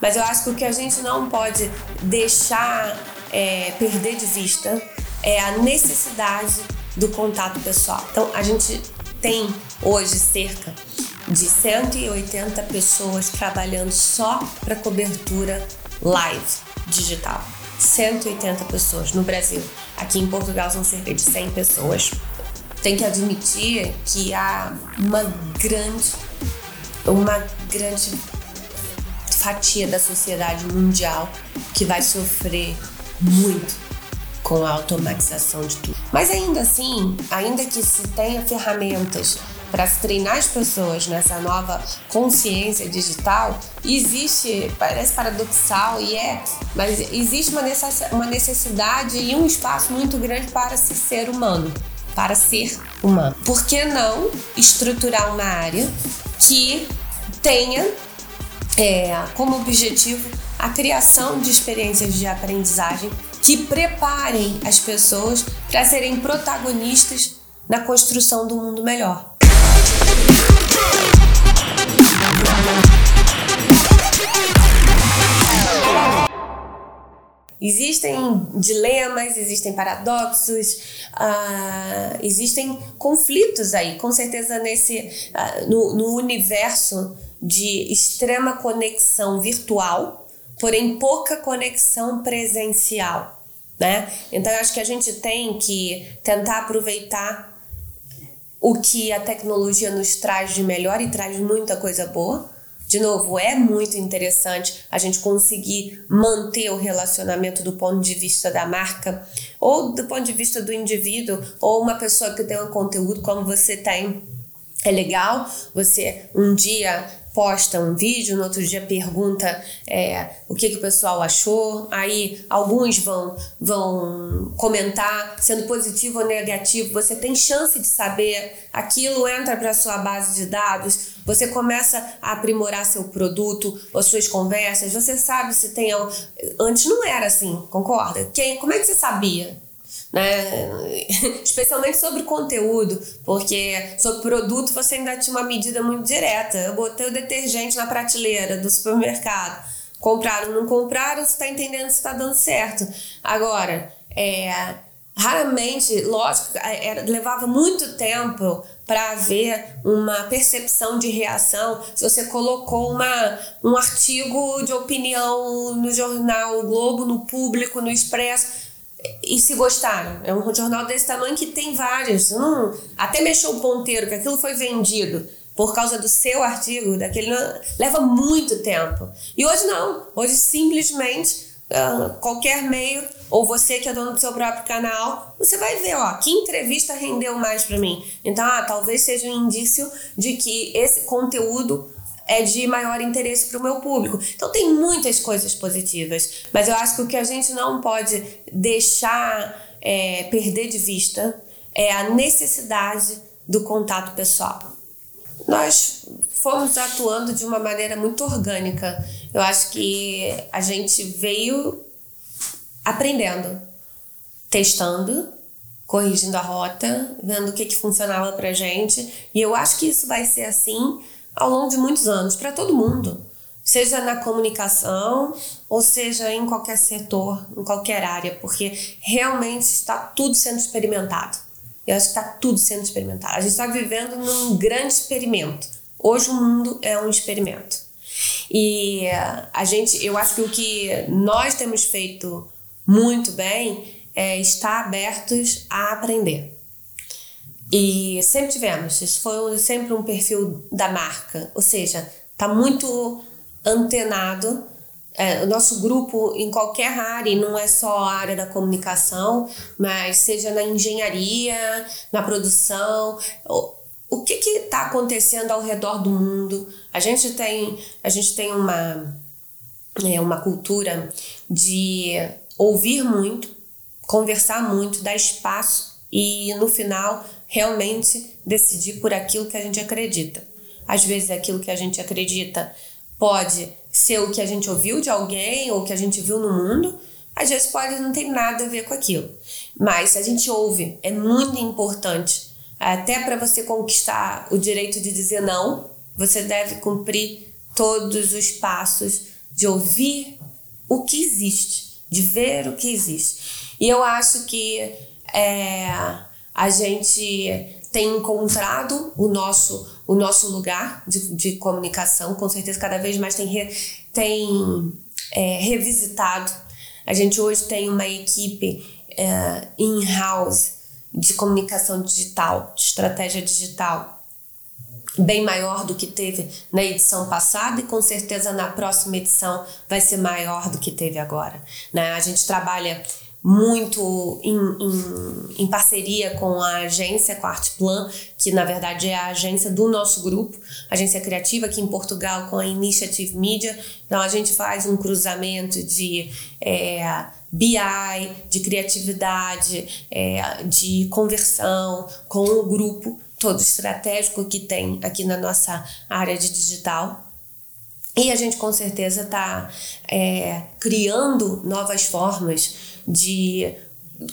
Mas eu acho que o que a gente não pode deixar é, perder de vista é a necessidade do contato pessoal. Então, a gente tem hoje cerca de 180 pessoas trabalhando só para cobertura live digital. 180 pessoas no Brasil. Aqui em Portugal são cerca de 100 pessoas. Tem que admitir que há uma grande, uma grande fatia da sociedade mundial que vai sofrer muito com a automatização de tudo. Mas ainda assim, ainda que se tenha ferramentas para treinar as pessoas nessa nova consciência digital, existe, parece paradoxal e é, mas existe uma necessidade e um espaço muito grande para se ser humano, para ser humano. Por que não estruturar uma área que tenha é, como objetivo a criação de experiências de aprendizagem que preparem as pessoas para serem protagonistas na construção do mundo melhor. Existem dilemas, existem paradoxos, uh, existem conflitos aí, com certeza nesse uh, no, no universo de extrema conexão virtual, porém pouca conexão presencial, né? Então eu acho que a gente tem que tentar aproveitar o que a tecnologia nos traz de melhor e traz muita coisa boa. De novo, é muito interessante a gente conseguir manter o relacionamento do ponto de vista da marca, ou do ponto de vista do indivíduo, ou uma pessoa que tem um conteúdo como você tem. É legal você um dia posta um vídeo, no outro dia pergunta é, o que, que o pessoal achou, aí alguns vão, vão comentar, sendo positivo ou negativo, você tem chance de saber, aquilo entra para sua base de dados, você começa a aprimorar seu produto, as suas conversas, você sabe se tem. Antes não era assim, concorda? Quem, como é que você sabia? Né? Especialmente sobre conteúdo, porque sobre produto você ainda tinha uma medida muito direta. Eu botei o detergente na prateleira do supermercado. Compraram, não compraram, você está entendendo se está dando certo. Agora, é, raramente, lógico, é, era, levava muito tempo para haver uma percepção de reação se você colocou uma, um artigo de opinião no jornal o Globo, no Público, no Expresso e se gostaram. É um jornal desse tamanho que tem vários. Hum, até mexeu o ponteiro, que aquilo foi vendido por causa do seu artigo, daquele. Leva muito tempo. E hoje não. Hoje simplesmente uh, qualquer meio, ou você que é dono do seu próprio canal, você vai ver, ó, que entrevista rendeu mais para mim. Então, ah, talvez seja um indício de que esse conteúdo é de maior interesse para o meu público. Então tem muitas coisas positivas, mas eu acho que o que a gente não pode deixar é, perder de vista é a necessidade do contato pessoal. Nós fomos atuando de uma maneira muito orgânica. Eu acho que a gente veio aprendendo, testando, corrigindo a rota, vendo o que, que funcionava pra gente. E eu acho que isso vai ser assim ao longo de muitos anos, para todo mundo, seja na comunicação ou seja em qualquer setor, em qualquer área, porque realmente está tudo sendo experimentado. Eu acho que está tudo sendo experimentado. A gente está vivendo num grande experimento. Hoje o mundo é um experimento. E a gente, eu acho que o que nós temos feito muito bem é estar abertos a aprender. E sempre tivemos, isso foi sempre um perfil da marca, ou seja, está muito antenado. É, o nosso grupo em qualquer área, não é só a área da comunicação, mas seja na engenharia, na produção, o, o que está acontecendo ao redor do mundo. A gente tem, a gente tem uma, é, uma cultura de ouvir muito, conversar muito, dar espaço e no final realmente decidir por aquilo que a gente acredita. Às vezes aquilo que a gente acredita pode ser o que a gente ouviu de alguém ou que a gente viu no mundo, às vezes pode não ter nada a ver com aquilo. Mas se a gente ouve, é muito importante. Até para você conquistar o direito de dizer não, você deve cumprir todos os passos de ouvir o que existe, de ver o que existe. E eu acho que é, a gente tem encontrado o nosso, o nosso lugar de, de comunicação, com certeza cada vez mais tem, re, tem é, revisitado. A gente hoje tem uma equipe é, in-house de comunicação digital, de estratégia digital, bem maior do que teve na edição passada e com certeza na próxima edição vai ser maior do que teve agora. Né? A gente trabalha muito em, em, em, parceria com a agência, com a Artplan, que na verdade é a agência do nosso grupo, agência criativa aqui em Portugal com a Initiative Media. Então a gente faz um cruzamento de é, BI, de criatividade, é, de conversão com o grupo todo estratégico que tem aqui na nossa área de digital. E a gente com certeza está é, criando novas formas de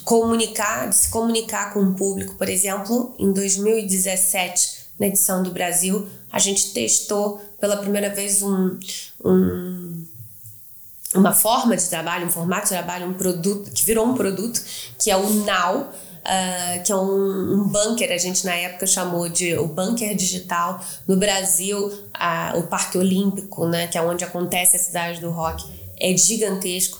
comunicar, de se comunicar com o público. Por exemplo, em 2017, na edição do Brasil, a gente testou pela primeira vez um, um uma forma de trabalho, um formato de trabalho, um produto que virou um produto, que é o Now, uh, que é um, um bunker, a gente na época chamou de o bunker digital. No Brasil, uh, o Parque Olímpico, né, que é onde acontece a cidade do rock, é gigantesco.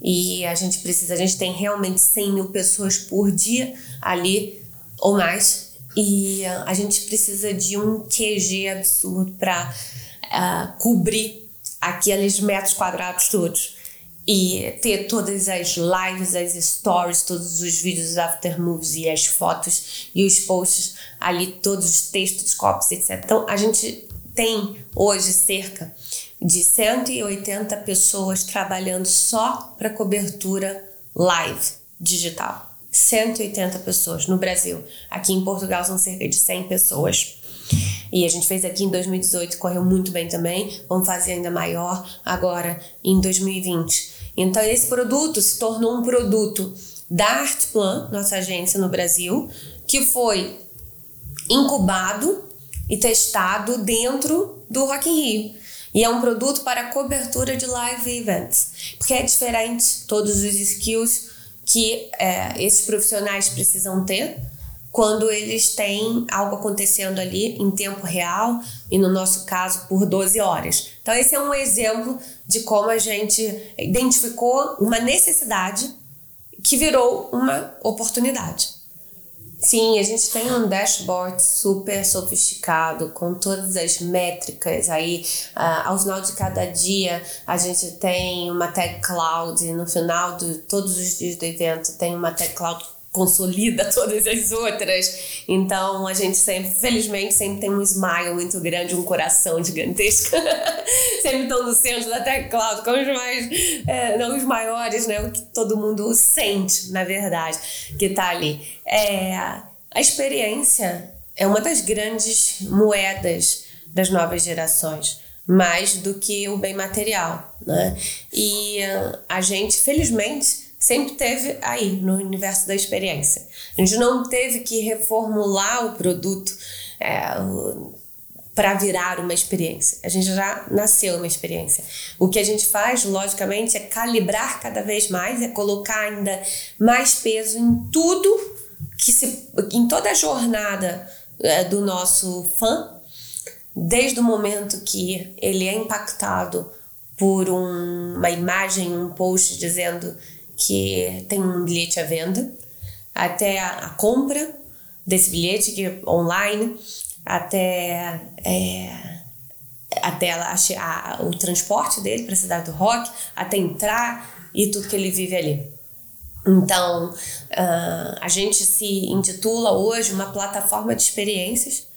E a gente precisa, a gente tem realmente 100 mil pessoas por dia ali ou mais. E uh, a gente precisa de um QG absurdo para uh, cobrir aqueles metros quadrados todos e ter todas as lives, as stories, todos os vídeos after movies e as fotos e os posts ali, todos os textos, copies, etc. Então a gente tem hoje cerca de 180 pessoas trabalhando só para cobertura live digital. 180 pessoas no Brasil. Aqui em Portugal são cerca de 100 pessoas. E a gente fez aqui em 2018, correu muito bem também. Vamos fazer ainda maior agora em 2020. Então, esse produto se tornou um produto da Artplan, nossa agência no Brasil, que foi incubado e testado dentro do Rock in Rio. E é um produto para cobertura de live events, porque é diferente todos os skills que é, esses profissionais precisam ter quando eles têm algo acontecendo ali em tempo real e no nosso caso por 12 horas. Então esse é um exemplo de como a gente identificou uma necessidade que virou uma oportunidade. Sim, a gente tem um dashboard super sofisticado com todas as métricas aí. Uh, ao final de cada dia, a gente tem uma tag cloud. No final de todos os dias do evento, tem uma tag cloud consolida todas as outras. Então a gente sempre, felizmente, sempre tem um smile muito grande, um coração gigantesco. sempre estão no centro da teclado, com os mais, é, não os maiores, né? O que todo mundo sente, na verdade, que está ali. É, a experiência é uma das grandes moedas das novas gerações mais do que o bem material, né? E a gente, felizmente, sempre teve aí no universo da experiência. A gente não teve que reformular o produto é, para virar uma experiência. A gente já nasceu uma experiência. O que a gente faz, logicamente, é calibrar cada vez mais, é colocar ainda mais peso em tudo que se, em toda a jornada é, do nosso fã, desde o momento que ele é impactado por um, uma imagem, um post dizendo que tem um bilhete à venda, até a, compra desse bilhete que é online, até é, até a, a, o transporte dele para a cidade do rock, até entrar e tudo que ele vive ali. Então, uh, a gente se intitula hoje uma plataforma de experiências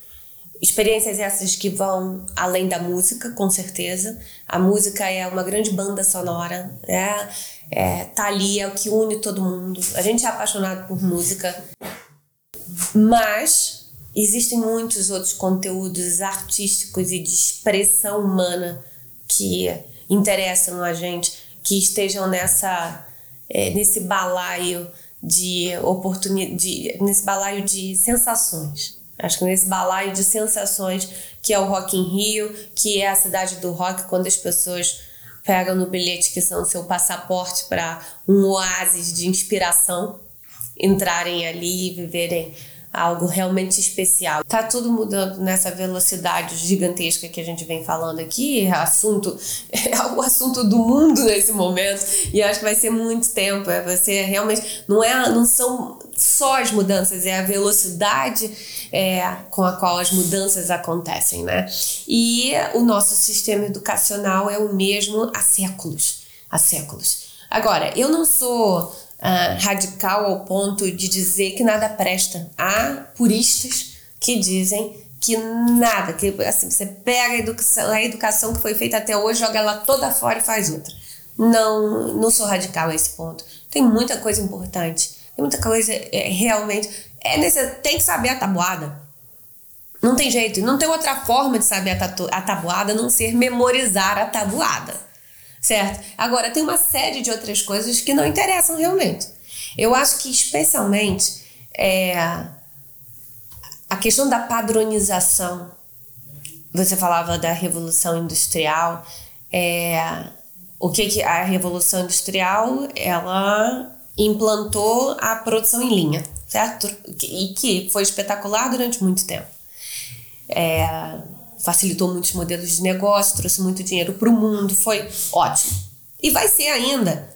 Experiências essas que vão além da música, com certeza. A música é uma grande banda sonora, né? É, tá ali, é o que une todo mundo. A gente é apaixonado por música, mas existem muitos outros conteúdos artísticos e de expressão humana que interessam a gente, que estejam nessa é, nesse balaio de oportunidade, nesse balaio de sensações. Acho que nesse balaio de sensações que é o Rock in Rio, que é a cidade do rock, quando as pessoas pegam no bilhete que são seu passaporte para um oásis de inspiração, entrarem ali e viverem algo realmente especial. Tá tudo mudando nessa velocidade gigantesca que a gente vem falando aqui, é assunto é o assunto do mundo nesse momento e acho que vai ser muito tempo, é você realmente não é não são só as mudanças, é a velocidade é, com a qual as mudanças acontecem, né? E o nosso sistema educacional é o mesmo há séculos, há séculos. Agora, eu não sou uh, radical ao ponto de dizer que nada presta. Há puristas que dizem que nada, que assim, você pega a educação, a educação que foi feita até hoje, joga ela toda fora e faz outra. Não, não sou radical a esse ponto. Tem muita coisa importante. Tem muita coisa é, realmente. É necessário, tem que saber a tabuada. Não tem jeito. Não tem outra forma de saber a, a tabuada a não ser memorizar a tabuada certo? Agora, tem uma série de outras coisas que não interessam realmente. Eu acho que, especialmente, é, a questão da padronização. Você falava da Revolução Industrial. É, o que, que a Revolução Industrial ela implantou a produção em linha, certo? E que foi espetacular durante muito tempo. É, facilitou muitos modelos de negócio, trouxe muito dinheiro para o mundo, foi ótimo. E vai ser ainda,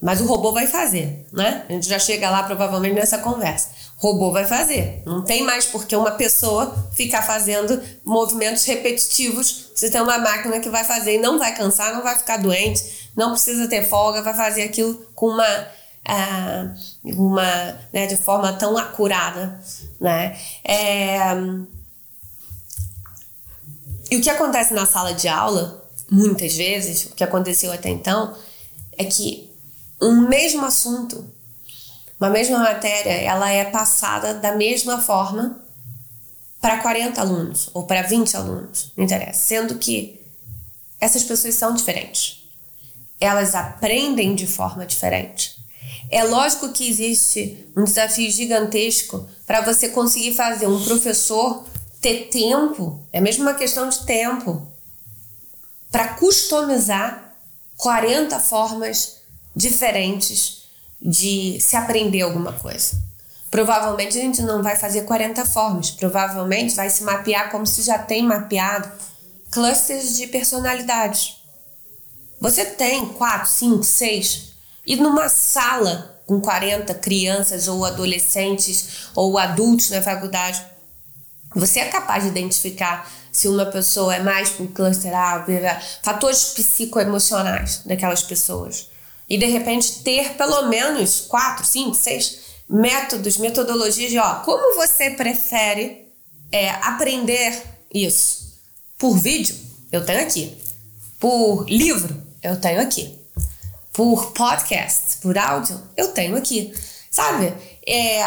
mas o robô vai fazer, né? A gente já chega lá provavelmente nessa conversa. O robô vai fazer. Não tem mais porque uma pessoa ficar fazendo movimentos repetitivos. Você tem uma máquina que vai fazer e não vai cansar, não vai ficar doente, não precisa ter folga, vai fazer aquilo com uma ah, uma né, de forma tão acurada, né? É, e o que acontece na sala de aula, muitas vezes, o que aconteceu até então, é que um mesmo assunto, uma mesma matéria, ela é passada da mesma forma para 40 alunos ou para 20 alunos, não interessa, sendo que essas pessoas são diferentes. Elas aprendem de forma diferente. É lógico que existe um desafio gigantesco para você conseguir fazer um professor ter tempo, é mesmo uma questão de tempo, para customizar 40 formas diferentes de se aprender alguma coisa. Provavelmente a gente não vai fazer 40 formas, provavelmente vai se mapear como se já tem mapeado clusters de personalidades. Você tem 4, 5, 6 e numa sala com 40 crianças ou adolescentes ou adultos na faculdade, você é capaz de identificar se uma pessoa é mais o cluster A, fatores psicoemocionais daquelas pessoas. E de repente ter pelo menos quatro, cinco, seis métodos, metodologias de ó, como você prefere é, aprender isso? Por vídeo, eu tenho aqui. Por livro, eu tenho aqui. Por podcast, por áudio, eu tenho aqui. Sabe? É,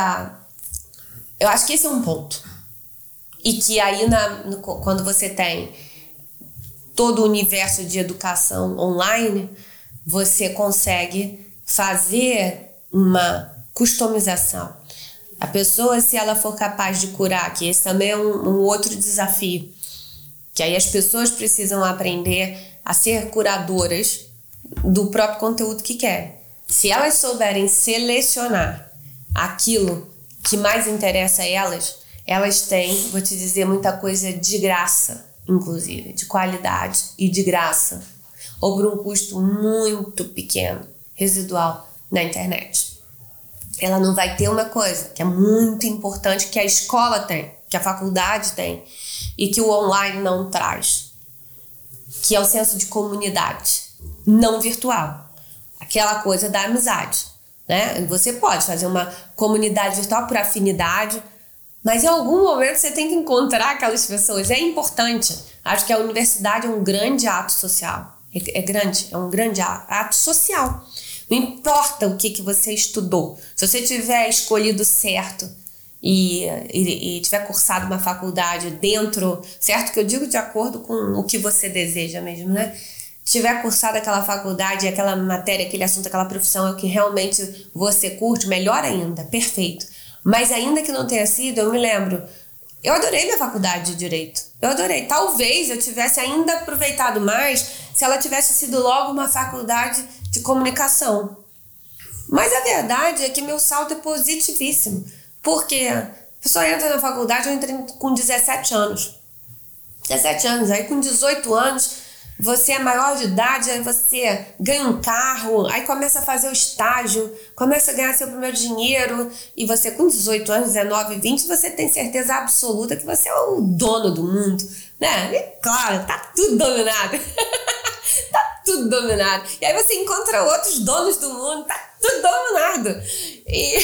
eu acho que esse é um ponto. E que aí, na, no, quando você tem todo o universo de educação online, você consegue fazer uma customização. A pessoa, se ela for capaz de curar, que esse também é um, um outro desafio, que aí as pessoas precisam aprender a ser curadoras do próprio conteúdo que querem. Se elas souberem selecionar aquilo que mais interessa a elas, elas têm, vou te dizer, muita coisa de graça, inclusive, de qualidade e de graça, ou por um custo muito pequeno, residual, na internet. Ela não vai ter uma coisa que é muito importante que a escola tem, que a faculdade tem e que o online não traz, que é o senso de comunidade, não virtual. Aquela coisa da amizade, né? Você pode fazer uma comunidade virtual por afinidade, mas em algum momento você tem que encontrar aquelas pessoas. É importante. Acho que a universidade é um grande ato social. É, é grande, é um grande ato social. Não importa o que, que você estudou. Se você tiver escolhido certo e, e, e, tiver cursado uma faculdade dentro, certo que eu digo de acordo com o que você deseja mesmo, né? Tiver cursado aquela faculdade, aquela matéria, aquele assunto, aquela profissão é o que realmente você curte, melhor ainda, perfeito. Mas ainda que não tenha sido, eu me lembro, eu adorei minha faculdade de direito. Eu adorei. Talvez eu tivesse ainda aproveitado mais se ela tivesse sido logo uma faculdade de comunicação. Mas a verdade é que meu salto é positivíssimo. Porque a pessoa entra na faculdade, eu entrei com 17 anos. 17 anos, aí com 18 anos você é maior de idade, aí você ganha um carro, aí começa a fazer o estágio, começa a ganhar seu primeiro dinheiro, e você com 18 anos, 19, 20, você tem certeza absoluta que você é o dono do mundo, né? E claro, tá tudo dominado. tá tudo dominado. E aí você encontra outros donos do mundo, tá tudo dominado. E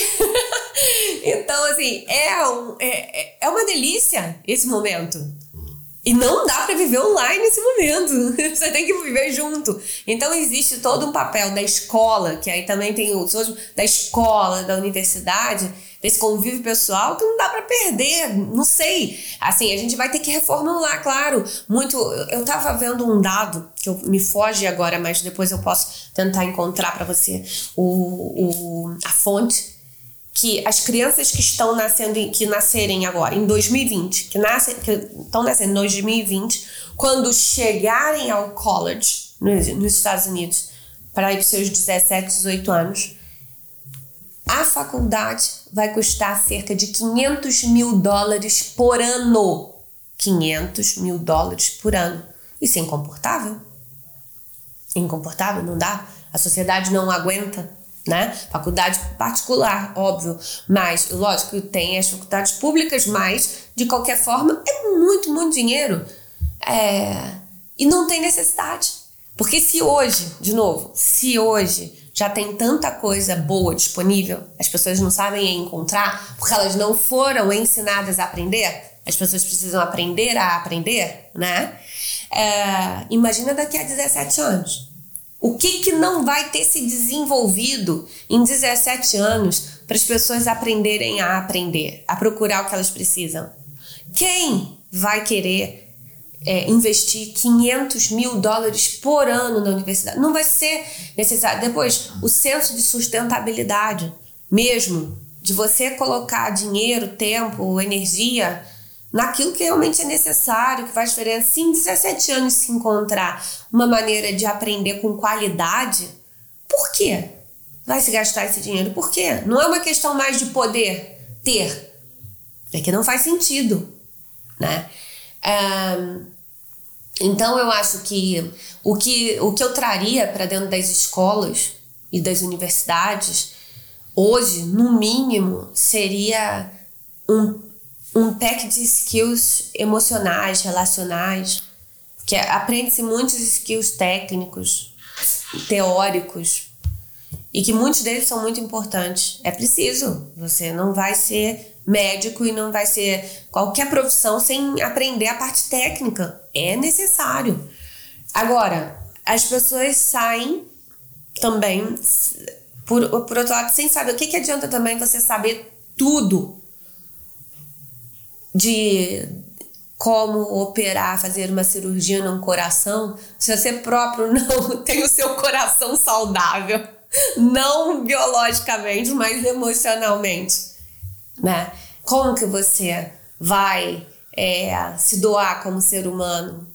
então, assim, é, um, é, é, é uma delícia esse momento. E não dá para viver online nesse momento. Você tem que viver junto. Então existe todo um papel da escola, que aí também tem os outros, da escola, da universidade, desse convívio pessoal que não dá para perder. Não sei. Assim, a gente vai ter que reformular, claro. Muito. Eu tava vendo um dado que eu, me foge agora, mas depois eu posso tentar encontrar para você o, o, a fonte que as crianças que estão nascendo, que nascerem agora, em 2020, que, nascem, que estão nascendo em 2020, quando chegarem ao college nos, nos Estados Unidos, para ir para os seus 17, 18 anos, a faculdade vai custar cerca de 500 mil dólares por ano. 500 mil dólares por ano. Isso é incomportável? Incomportável? Não dá? A sociedade não aguenta né? Faculdade particular, óbvio, mas lógico tem as faculdades públicas, mas de qualquer forma é muito, muito dinheiro. É... E não tem necessidade. Porque se hoje, de novo, se hoje já tem tanta coisa boa disponível, as pessoas não sabem encontrar, porque elas não foram ensinadas a aprender, as pessoas precisam aprender a aprender, né? É... Imagina daqui a 17 anos. O que, que não vai ter se desenvolvido em 17 anos para as pessoas aprenderem a aprender, a procurar o que elas precisam? Quem vai querer é, investir 500 mil dólares por ano na universidade? Não vai ser necessário. Depois, o senso de sustentabilidade mesmo, de você colocar dinheiro, tempo, energia naquilo que realmente é necessário, que faz diferença. Se em 17 anos se encontrar uma maneira de aprender com qualidade, por quê? Vai se gastar esse dinheiro? Por quê? Não é uma questão mais de poder ter. É que não faz sentido, né? Então eu acho que o que, o que eu traria para dentro das escolas e das universidades hoje, no mínimo, seria um um pack de skills emocionais, relacionais, que aprende-se muitos skills técnicos, teóricos, e que muitos deles são muito importantes. É preciso, você não vai ser médico e não vai ser qualquer profissão sem aprender a parte técnica. É necessário. Agora, as pessoas saem também, por, por outro lado, sem saber. O que, que adianta também você saber tudo de como operar, fazer uma cirurgia num coração, se você próprio não tem o seu coração saudável, não biologicamente, mas emocionalmente, né? Como que você vai é, se doar como ser humano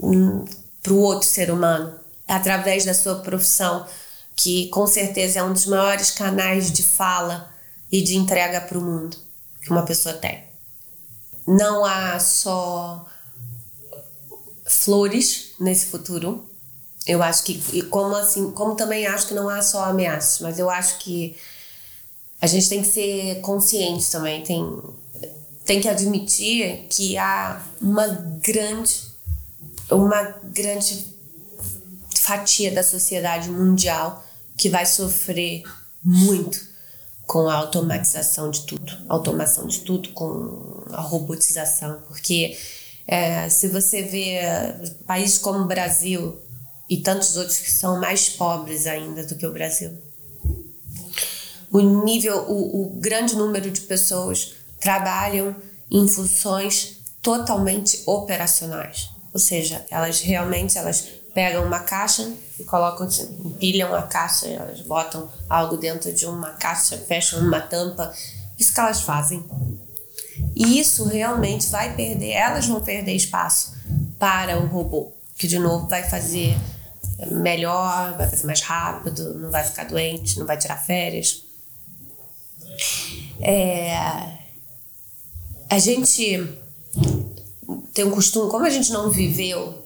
hum, para o outro ser humano através da sua profissão, que com certeza é um dos maiores canais de fala e de entrega para o mundo que uma pessoa tem. Não há só flores nesse futuro. Eu acho que, como assim, como também acho que não há só ameaças, mas eu acho que a gente tem que ser consciente também, tem, tem que admitir que há uma grande, uma grande fatia da sociedade mundial que vai sofrer muito com a automatização de tudo, automação de tudo, com a robotização, porque é, se você vê países como o Brasil e tantos outros que são mais pobres ainda do que o Brasil, o nível, o, o grande número de pessoas trabalham em funções totalmente operacionais, ou seja, elas realmente elas pegam uma caixa e colocam, empilham a caixa, elas botam algo dentro de uma caixa, fecham uma tampa. Isso que elas fazem. E isso realmente vai perder, elas vão perder espaço para o robô, que de novo vai fazer melhor, vai fazer mais rápido, não vai ficar doente, não vai tirar férias. É, a gente tem um costume, como a gente não viveu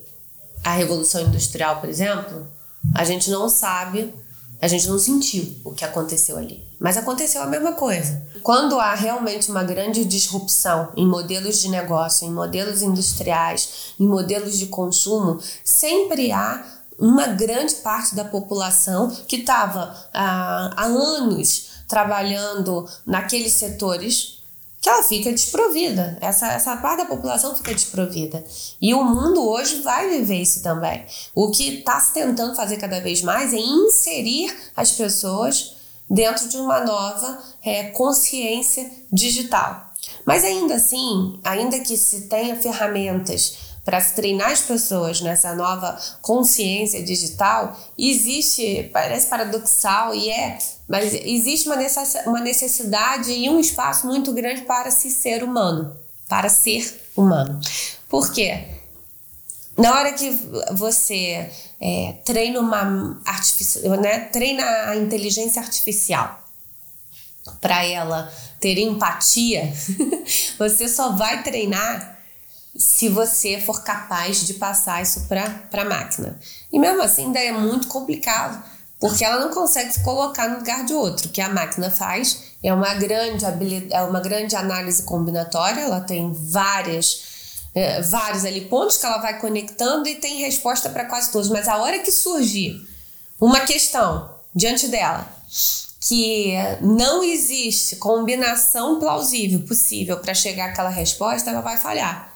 a Revolução Industrial, por exemplo, a gente não sabe, a gente não sentiu o que aconteceu ali. Mas aconteceu a mesma coisa. Quando há realmente uma grande disrupção em modelos de negócio, em modelos industriais, em modelos de consumo, sempre há uma grande parte da população que estava há, há anos trabalhando naqueles setores que ela fica desprovida. Essa, essa parte da população fica desprovida. E o mundo hoje vai viver isso também. O que está se tentando fazer cada vez mais é inserir as pessoas dentro de uma nova é, consciência digital. Mas ainda assim, ainda que se tenha ferramentas para se treinar as pessoas nessa nova consciência digital, existe, parece paradoxal e é, mas existe uma necessidade e um espaço muito grande para se ser humano, para ser humano. Por quê? Na hora que você é, treina uma artificial, né, treina a inteligência artificial para ela ter empatia, você só vai treinar se você for capaz de passar isso para a máquina. E mesmo assim, ainda é muito complicado, porque ela não consegue se colocar no lugar de outro. O que a máquina faz é uma grande é uma grande análise combinatória, ela tem várias. É, vários ali pontos que ela vai conectando e tem resposta para quase todos. Mas a hora que surgir uma questão diante dela que não existe combinação plausível possível para chegar àquela resposta, ela vai falhar.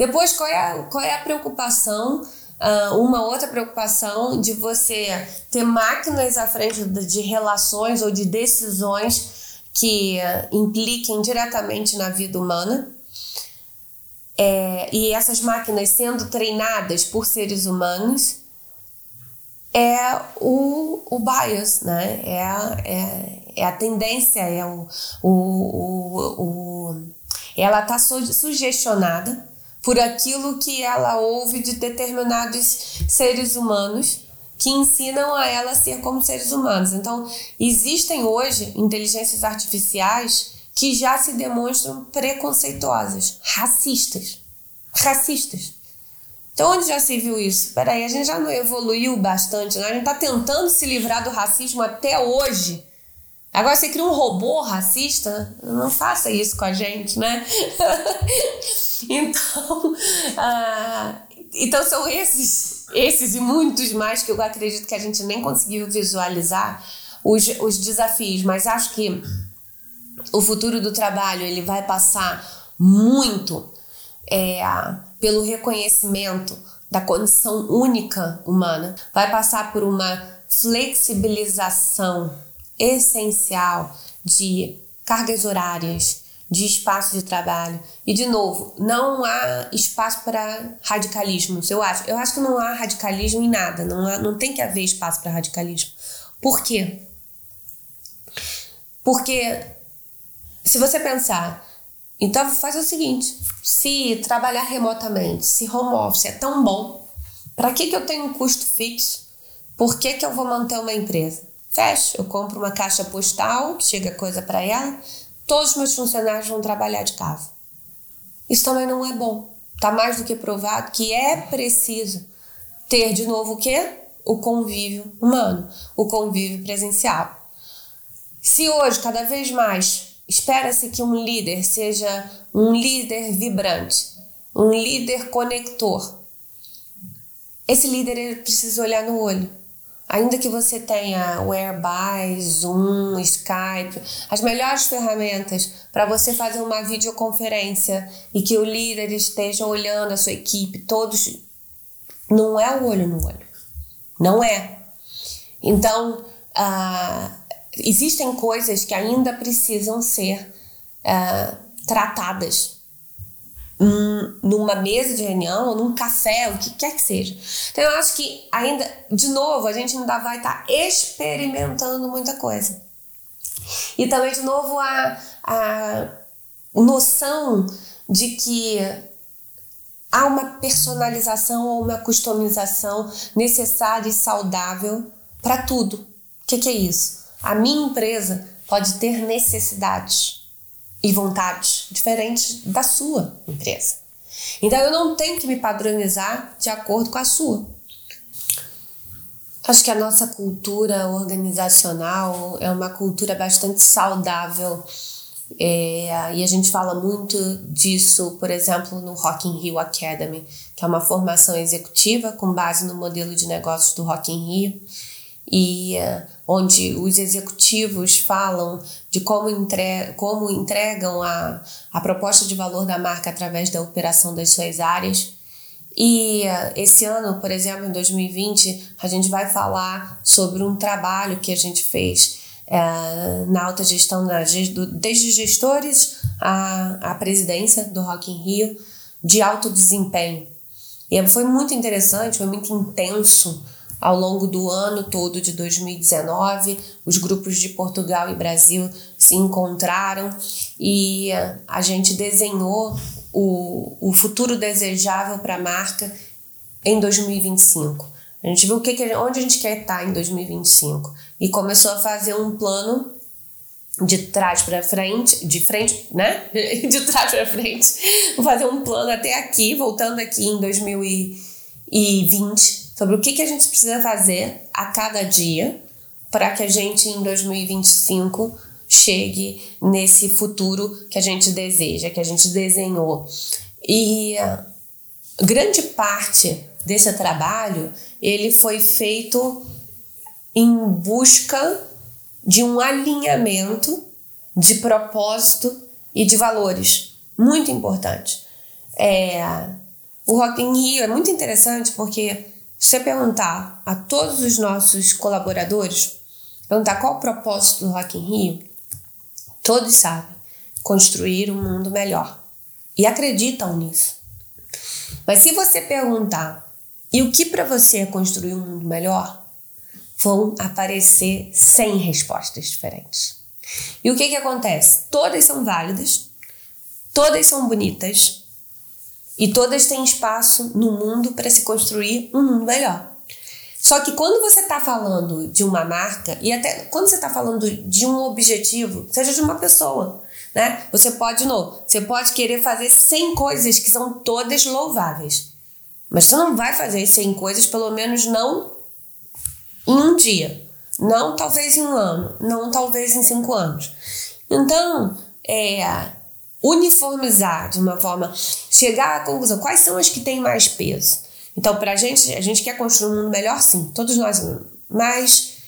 Depois, qual é a, qual é a preocupação? Uh, uma outra preocupação de você ter máquinas à frente de relações ou de decisões que uh, impliquem diretamente na vida humana. É, e essas máquinas sendo treinadas por seres humanos é o, o bias, né? É, é, é a tendência, é o, o, o, o ela está sugestionada por aquilo que ela ouve de determinados seres humanos que ensinam a ela a ser como seres humanos. Então, existem hoje inteligências artificiais que já se demonstram preconceituosas, racistas. Racistas. Então, onde já se viu isso? Peraí, a gente já não evoluiu bastante, né? A gente está tentando se livrar do racismo até hoje. Agora você cria um robô racista, não faça isso com a gente, né? então, uh, então são esses, esses e muitos mais que eu acredito que a gente nem conseguiu visualizar os, os desafios, mas acho que o futuro do trabalho ele vai passar muito é, pelo reconhecimento da condição única humana, vai passar por uma flexibilização essencial de cargas horárias, de espaço de trabalho. E, de novo, não há espaço para radicalismo, eu acho. Eu acho que não há radicalismo em nada, não, há, não tem que haver espaço para radicalismo. Por quê? Porque, se você pensar, então faz o seguinte: se trabalhar remotamente, se home office é tão bom, para que, que eu tenho um custo fixo? Por que, que eu vou manter uma empresa? Fecha, eu compro uma caixa postal, que chega coisa para ela, todos os meus funcionários vão trabalhar de casa. Isso também não é bom. Está mais do que provado que é preciso ter de novo o quê? O convívio humano, o convívio presencial. Se hoje, cada vez mais, espera-se que um líder seja um líder vibrante, um líder conector, esse líder ele precisa olhar no olho Ainda que você tenha o Airbus, Zoom, Skype, as melhores ferramentas para você fazer uma videoconferência e que o líder esteja olhando a sua equipe, todos. Não é o olho no olho. Não é. Então, uh, existem coisas que ainda precisam ser uh, tratadas numa mesa de reunião ou num café, o que quer que seja. Então eu acho que ainda, de novo, a gente ainda vai estar tá experimentando muita coisa. E também, de novo, a, a noção de que há uma personalização ou uma customização necessária e saudável para tudo. O que, que é isso? A minha empresa pode ter necessidades e vontades diferentes da sua empresa. Então eu não tenho que me padronizar de acordo com a sua. Acho que a nossa cultura organizacional é uma cultura bastante saudável é, e a gente fala muito disso, por exemplo, no Rock in Rio Academy, que é uma formação executiva com base no modelo de negócios do Rock in Rio e onde os executivos falam de como, entre, como entregam a, a proposta de valor da marca através da operação das suas áreas e uh, esse ano, por exemplo, em 2020, a gente vai falar sobre um trabalho que a gente fez uh, na alta gestão, do, desde gestores à, à presidência do Rock in Rio, de alto desempenho. E foi muito interessante, foi muito intenso ao longo do ano todo de 2019. Os grupos de Portugal e Brasil se encontraram e a gente desenhou o, o futuro desejável para a marca em 2025. A gente viu o que onde a gente quer estar em 2025 e começou a fazer um plano de trás para frente, de frente, né? De trás para frente. Vou fazer um plano até aqui, voltando aqui em 2020, sobre o que, que a gente precisa fazer a cada dia para que a gente em 2025 chegue nesse futuro que a gente deseja, que a gente desenhou. E grande parte desse trabalho ele foi feito em busca de um alinhamento de propósito e de valores muito importante. É, o Rock in Rio é muito interessante porque se você perguntar a todos os nossos colaboradores, perguntar qual o propósito do Rock in Rio, Todos sabem construir um mundo melhor e acreditam nisso. Mas se você perguntar e o que para você é construir um mundo melhor, vão aparecer 100 respostas diferentes. E o que, que acontece? Todas são válidas, todas são bonitas e todas têm espaço no mundo para se construir um mundo melhor. Só que quando você está falando de uma marca, e até quando você está falando de um objetivo, seja de uma pessoa, né? Você pode, não, você pode querer fazer 100 coisas que são todas louváveis. Mas você não vai fazer 100 coisas, pelo menos não em um dia. Não talvez em um ano. Não talvez em cinco anos. Então, é, uniformizar de uma forma, chegar à conclusão, quais são as que têm mais peso? Então, para a gente, a gente quer construir um mundo melhor, sim, todos nós. Mas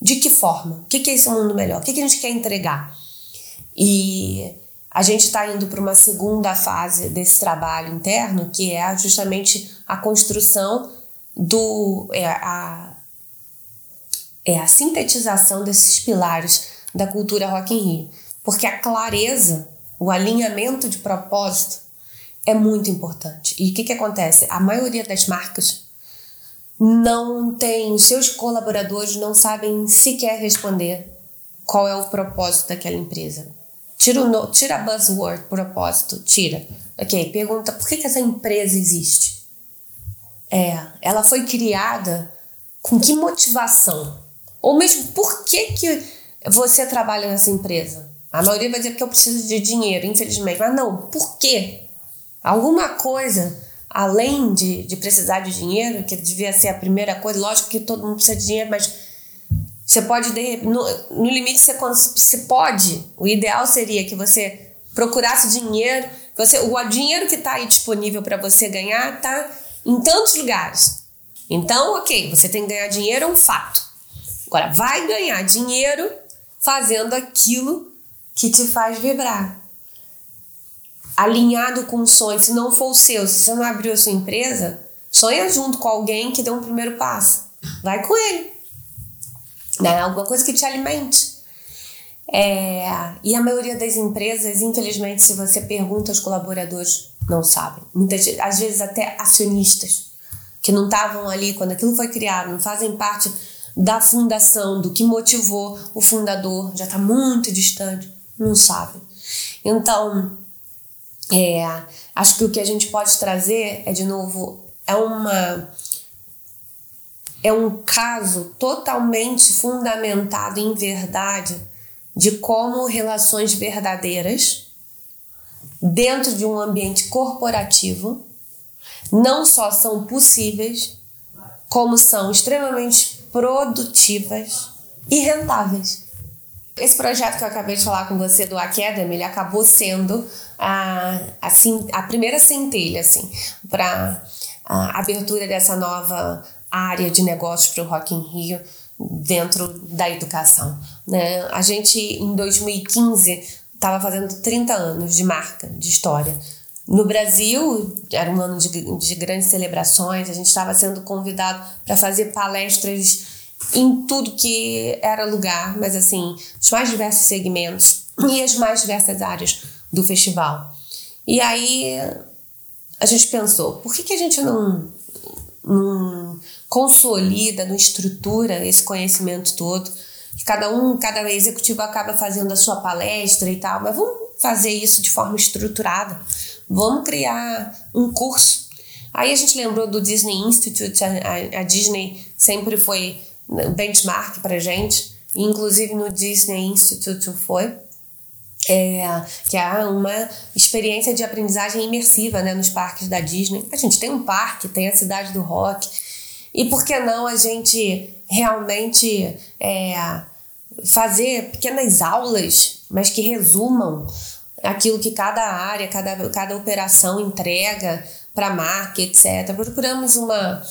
de que forma? O que é esse mundo melhor? O que a gente quer entregar? E a gente está indo para uma segunda fase desse trabalho interno, que é justamente a construção do. É a, é a sintetização desses pilares da cultura Rock in Rio. Porque a clareza, o alinhamento de propósito, é muito importante. E o que, que acontece? A maioria das marcas não tem, seus colaboradores não sabem sequer responder qual é o propósito daquela empresa. Tira, o tira a buzzword, propósito, tira. Ok, pergunta por que, que essa empresa existe? É, ela foi criada com que motivação? Ou mesmo por que, que você trabalha nessa empresa? A maioria vai dizer que eu preciso de dinheiro, infelizmente. Mas não, por quê? Alguma coisa além de, de precisar de dinheiro, que devia ser a primeira coisa, lógico que todo mundo precisa de dinheiro, mas você pode, no, no limite, você, você pode, o ideal seria que você procurasse dinheiro, você, o dinheiro que está aí disponível para você ganhar está em tantos lugares. Então, ok, você tem que ganhar dinheiro, é um fato. Agora, vai ganhar dinheiro fazendo aquilo que te faz vibrar alinhado com o sonho, se não for o seu, se você não abriu a sua empresa, sonha junto com alguém que deu um primeiro passo. Vai com ele. Né? Alguma coisa que te alimente. É, e a maioria das empresas, infelizmente, se você pergunta aos colaboradores, não sabem. Muitas, às vezes até acionistas que não estavam ali quando aquilo foi criado, não fazem parte da fundação, do que motivou o fundador, já está muito distante, não sabem. Então, É, acho que o que a gente pode trazer é, de novo, é uma é um caso totalmente fundamentado em verdade de como relações verdadeiras dentro de um ambiente corporativo não só são possíveis, como são extremamente produtivas e rentáveis. Esse projeto que eu acabei de falar com você do Academy, ele acabou sendo a, assim, a primeira centelha assim, para a abertura dessa nova área de negócios para o Rock in Rio dentro da educação. Né? A gente, em 2015, estava fazendo 30 anos de marca, de história. No Brasil, era um ano de, de grandes celebrações, a gente estava sendo convidado para fazer palestras em tudo que era lugar, mas assim, os mais diversos segmentos e as mais diversas áreas do festival. E aí a gente pensou, por que, que a gente não, não consolida, não estrutura esse conhecimento todo? Que cada um, cada executivo acaba fazendo a sua palestra e tal, mas vamos fazer isso de forma estruturada vamos criar um curso. Aí a gente lembrou do Disney Institute, a, a Disney sempre foi benchmark para gente, inclusive no Disney Institute foi. É, que é uma experiência de aprendizagem imersiva né, nos parques da Disney. A gente tem um parque, tem a cidade do rock, e por que não a gente realmente é, fazer pequenas aulas, mas que resumam aquilo que cada área, cada, cada operação entrega para a marca, etc. Procuramos uma,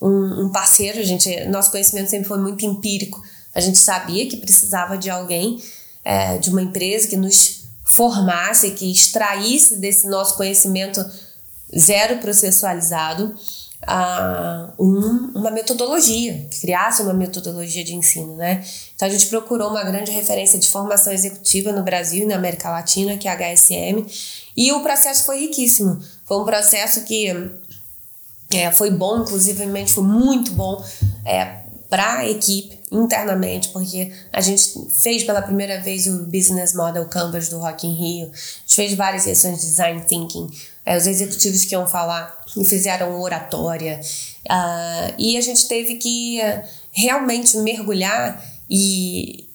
um, um, parceiro, a gente, nosso conhecimento sempre foi muito empírico. A gente sabia que precisava de alguém, é, de uma empresa que nos formasse, que extraísse desse nosso conhecimento zero processualizado uh, um, uma metodologia, que criasse uma metodologia de ensino, né? Então a gente procurou uma grande referência de formação executiva no Brasil e na América Latina, que é a HSM, e o processo foi riquíssimo. Foi um processo que é, foi bom, inclusive foi muito bom é, para a equipe internamente, porque a gente fez pela primeira vez o Business Model Canvas do Rock in Rio, a gente fez várias sessões de Design Thinking, é, os executivos que iam falar fizeram oratória, uh, e a gente teve que uh, realmente mergulhar e,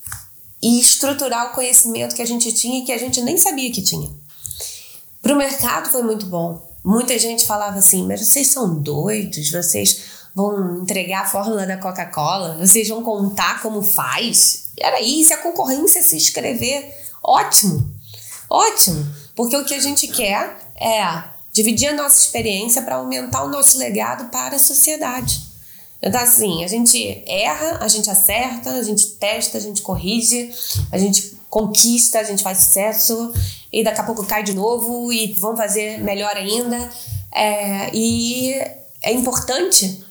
e estruturar o conhecimento que a gente tinha e que a gente nem sabia que tinha. Para o mercado foi muito bom. Muita gente falava assim, mas vocês são doidos, vocês vão entregar a fórmula da Coca-Cola, vocês vão contar como faz. Era isso, a concorrência se inscrever, ótimo, ótimo, porque o que a gente quer é dividir a nossa experiência para aumentar o nosso legado para a sociedade. Então, assim, a gente erra, a gente acerta, a gente testa, a gente corrige, a gente conquista, a gente faz sucesso e daqui a pouco cai de novo e vamos fazer melhor ainda. É, e é importante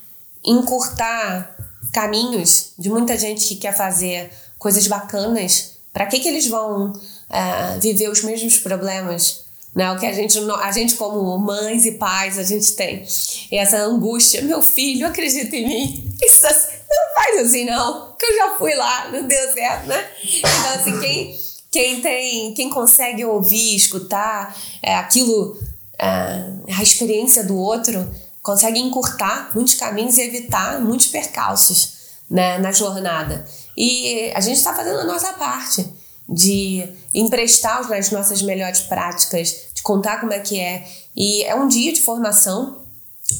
encurtar caminhos de muita gente que quer fazer coisas bacanas. Para que, que eles vão é, viver os mesmos problemas? Né? O que a gente, a gente, como mães e pais, a gente tem essa angústia. Meu filho, acredita em mim. Isso assim, não faz assim, não. Que eu já fui lá, não deu certo, né? Então, assim, quem, quem tem, quem consegue ouvir, escutar é, aquilo, é, a experiência do outro, consegue encurtar muitos caminhos e evitar muitos percalços né, na jornada. E a gente está fazendo a nossa parte de emprestar as nossas melhores práticas, de contar como é que é. E é um dia de formação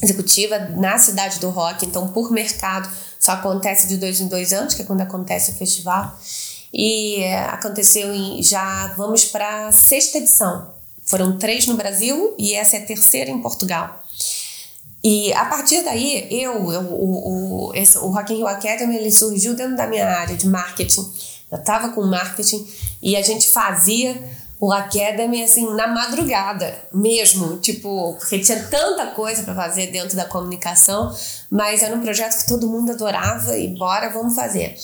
executiva na cidade do rock, então por mercado só acontece de dois em dois anos, que é quando acontece o festival. E aconteceu em, já vamos para a sexta edição. Foram três no Brasil e essa é a terceira em Portugal. E a partir daí, eu, eu o, o, esse, o Rock in Rio Academy ele surgiu dentro da minha área de marketing. Eu estava com marketing e a gente fazia o Academy assim na madrugada mesmo, tipo, porque tinha tanta coisa para fazer dentro da comunicação, mas era um projeto que todo mundo adorava e bora, vamos fazer.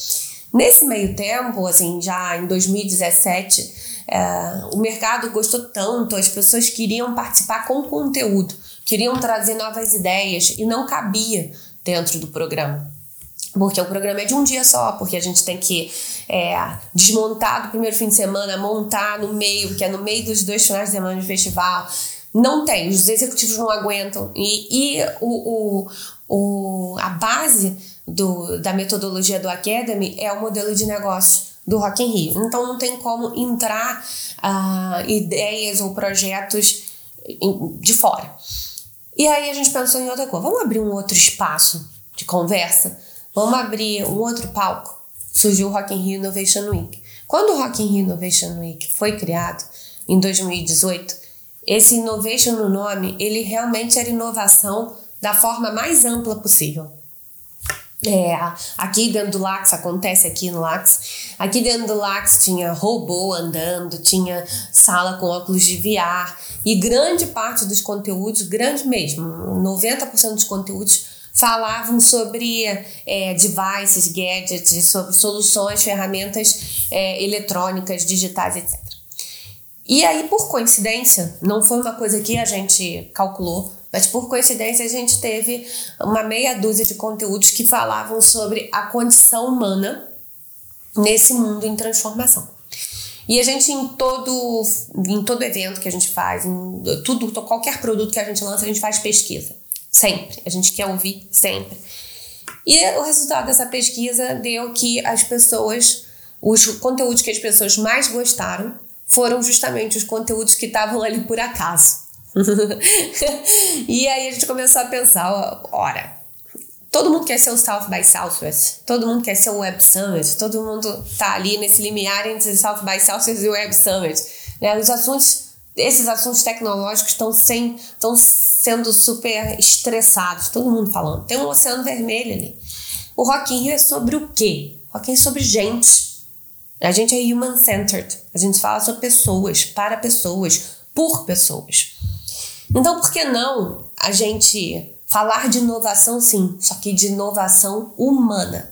Nesse meio tempo, assim, já em 2017, é, o mercado gostou tanto, as pessoas queriam participar com conteúdo, queriam trazer novas ideias e não cabia dentro do programa porque o programa é de um dia só, porque a gente tem que é, desmontar do primeiro fim de semana, montar no meio, que é no meio dos dois finais de semana de festival, não tem, os executivos não aguentam. E, e o, o, o, a base do, da metodologia do Academy é o modelo de negócio do Rock in Rio. Então não tem como entrar uh, ideias ou projetos de fora. E aí a gente pensou em outra coisa. Vamos abrir um outro espaço de conversa? Vamos abrir um outro palco? Surgiu o Rock in Rio Innovation Week. Quando o Rock in Rio Innovation Week foi criado, em 2018, esse innovation no nome, ele realmente era inovação da forma mais ampla possível. É, aqui dentro do Lax, acontece aqui no Lax, aqui dentro do Lax tinha robô andando, tinha sala com óculos de VR e grande parte dos conteúdos, grande mesmo, 90% dos conteúdos falavam sobre é, devices, gadgets, sobre soluções, ferramentas é, eletrônicas, digitais, etc. E aí, por coincidência, não foi uma coisa que a gente calculou, mas por coincidência a gente teve uma meia dúzia de conteúdos que falavam sobre a condição humana nesse mundo em transformação. E a gente em todo em todo evento que a gente faz, em tudo, qualquer produto que a gente lança, a gente faz pesquisa. Sempre. A gente quer ouvir sempre. E o resultado dessa pesquisa deu que as pessoas, os conteúdos que as pessoas mais gostaram foram justamente os conteúdos que estavam ali por acaso. e aí a gente começou a pensar, ora, todo mundo quer ser o South by Southwest, todo mundo quer ser o Web Summit, todo mundo tá ali nesse limiar entre South by Southwest e Web Summit. Né? Os assuntos, esses assuntos tecnológicos estão estão sendo super estressados, todo mundo falando. Tem um oceano vermelho ali. O Rock in Rio é sobre o quê? O Rock in Rio é sobre gente. A gente é human-centered. A gente fala sobre pessoas, para pessoas, por pessoas. Então, por que não a gente falar de inovação, sim, só que de inovação humana?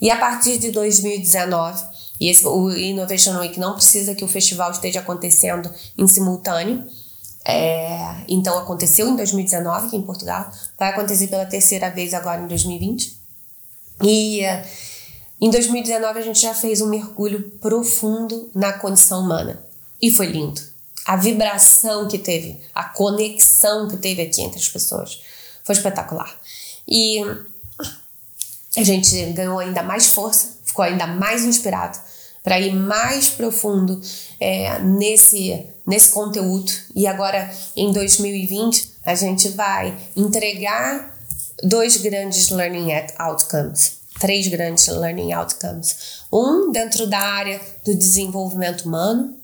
E a partir de 2019, e esse, o Innovation Week não precisa que o festival esteja acontecendo em simultâneo, é, então aconteceu em 2019 aqui em Portugal, vai acontecer pela terceira vez agora em 2020. E em 2019 a gente já fez um mergulho profundo na condição humana e foi lindo. A vibração que teve, a conexão que teve aqui entre as pessoas foi espetacular. E a gente ganhou ainda mais força, ficou ainda mais inspirado para ir mais profundo é, nesse, nesse conteúdo. E agora em 2020 a gente vai entregar dois grandes learning outcomes três grandes learning outcomes. Um dentro da área do desenvolvimento humano,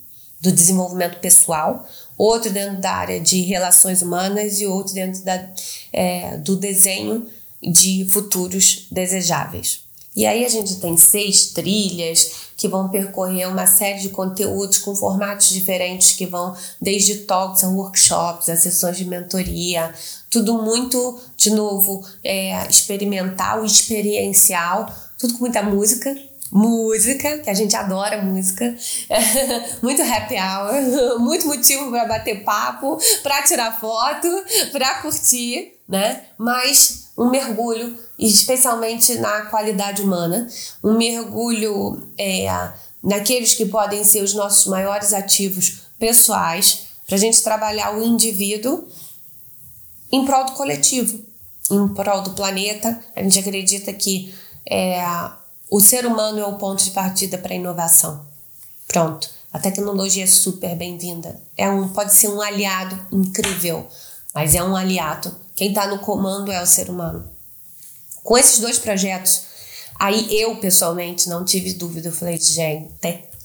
do desenvolvimento pessoal, outro dentro da área de relações humanas e outro dentro da, é, do desenho de futuros desejáveis. E aí a gente tem seis trilhas que vão percorrer uma série de conteúdos com formatos diferentes que vão desde talks a workshops, a sessões de mentoria, tudo muito, de novo, é, experimental, experiencial, tudo com muita música, música, que a gente adora música, muito happy hour, muito motivo para bater papo, para tirar foto, para curtir, né? Mas um mergulho, especialmente na qualidade humana, um mergulho é, naqueles que podem ser os nossos maiores ativos pessoais, para a gente trabalhar o indivíduo em prol do coletivo, em prol do planeta. A gente acredita que é, o ser humano é o ponto de partida para a inovação. Pronto. A tecnologia é super bem-vinda. É um, pode ser um aliado incrível, mas é um aliado. Quem está no comando é o ser humano. Com esses dois projetos, aí eu pessoalmente não tive dúvida. Eu falei, gente,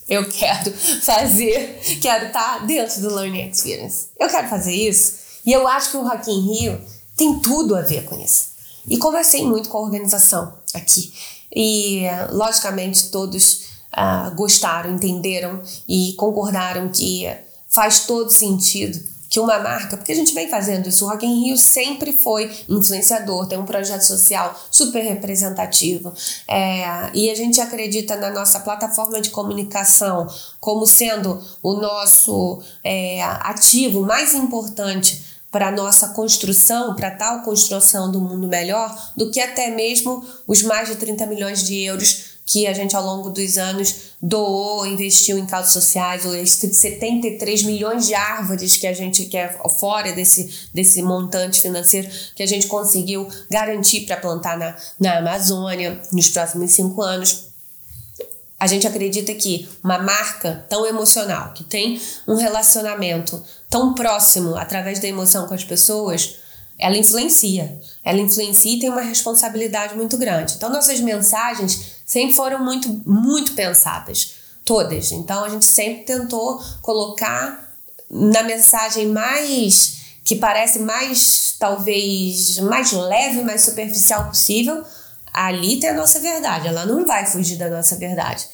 eu quero fazer, quero estar tá dentro do Learning Experience. Eu quero fazer isso. E eu acho que o Rock in Rio tem tudo a ver com isso. E conversei muito com a organização aqui. E, logicamente, todos uh, gostaram, entenderam e concordaram que faz todo sentido que uma marca, porque a gente vem fazendo isso, o Rock in Rio sempre foi influenciador, tem um projeto social super representativo é, e a gente acredita na nossa plataforma de comunicação como sendo o nosso é, ativo mais importante para nossa construção, para tal construção do mundo melhor, do que até mesmo os mais de 30 milhões de euros que a gente ao longo dos anos doou, investiu em causas sociais, os 73 milhões de árvores que a gente quer fora desse, desse montante financeiro que a gente conseguiu garantir para plantar na, na Amazônia nos próximos cinco anos. A gente acredita que uma marca tão emocional, que tem um relacionamento tão próximo através da emoção com as pessoas, ela influencia. Ela influencia e tem uma responsabilidade muito grande. Então, nossas mensagens sempre foram muito, muito pensadas. Todas. Então, a gente sempre tentou colocar na mensagem mais. que parece mais, talvez, mais leve, mais superficial possível. Ali tem a nossa verdade. Ela não vai fugir da nossa verdade.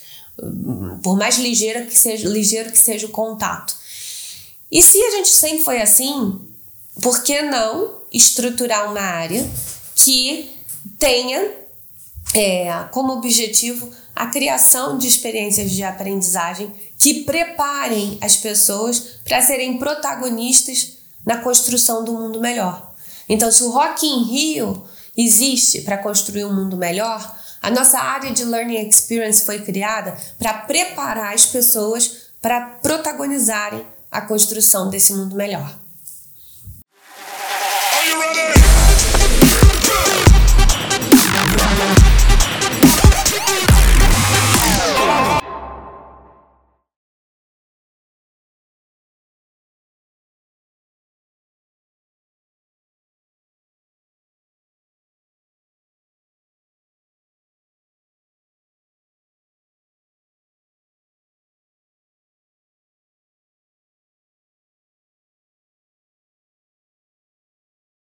Por mais ligeira que seja, ligeiro que seja o contato. E se a gente sempre foi assim, por que não estruturar uma área que tenha é, como objetivo a criação de experiências de aprendizagem que preparem as pessoas para serem protagonistas na construção do mundo melhor. Então, se o Rock in Rio existe para construir um mundo melhor, a nossa área de Learning Experience foi criada para preparar as pessoas para protagonizarem a construção desse mundo melhor.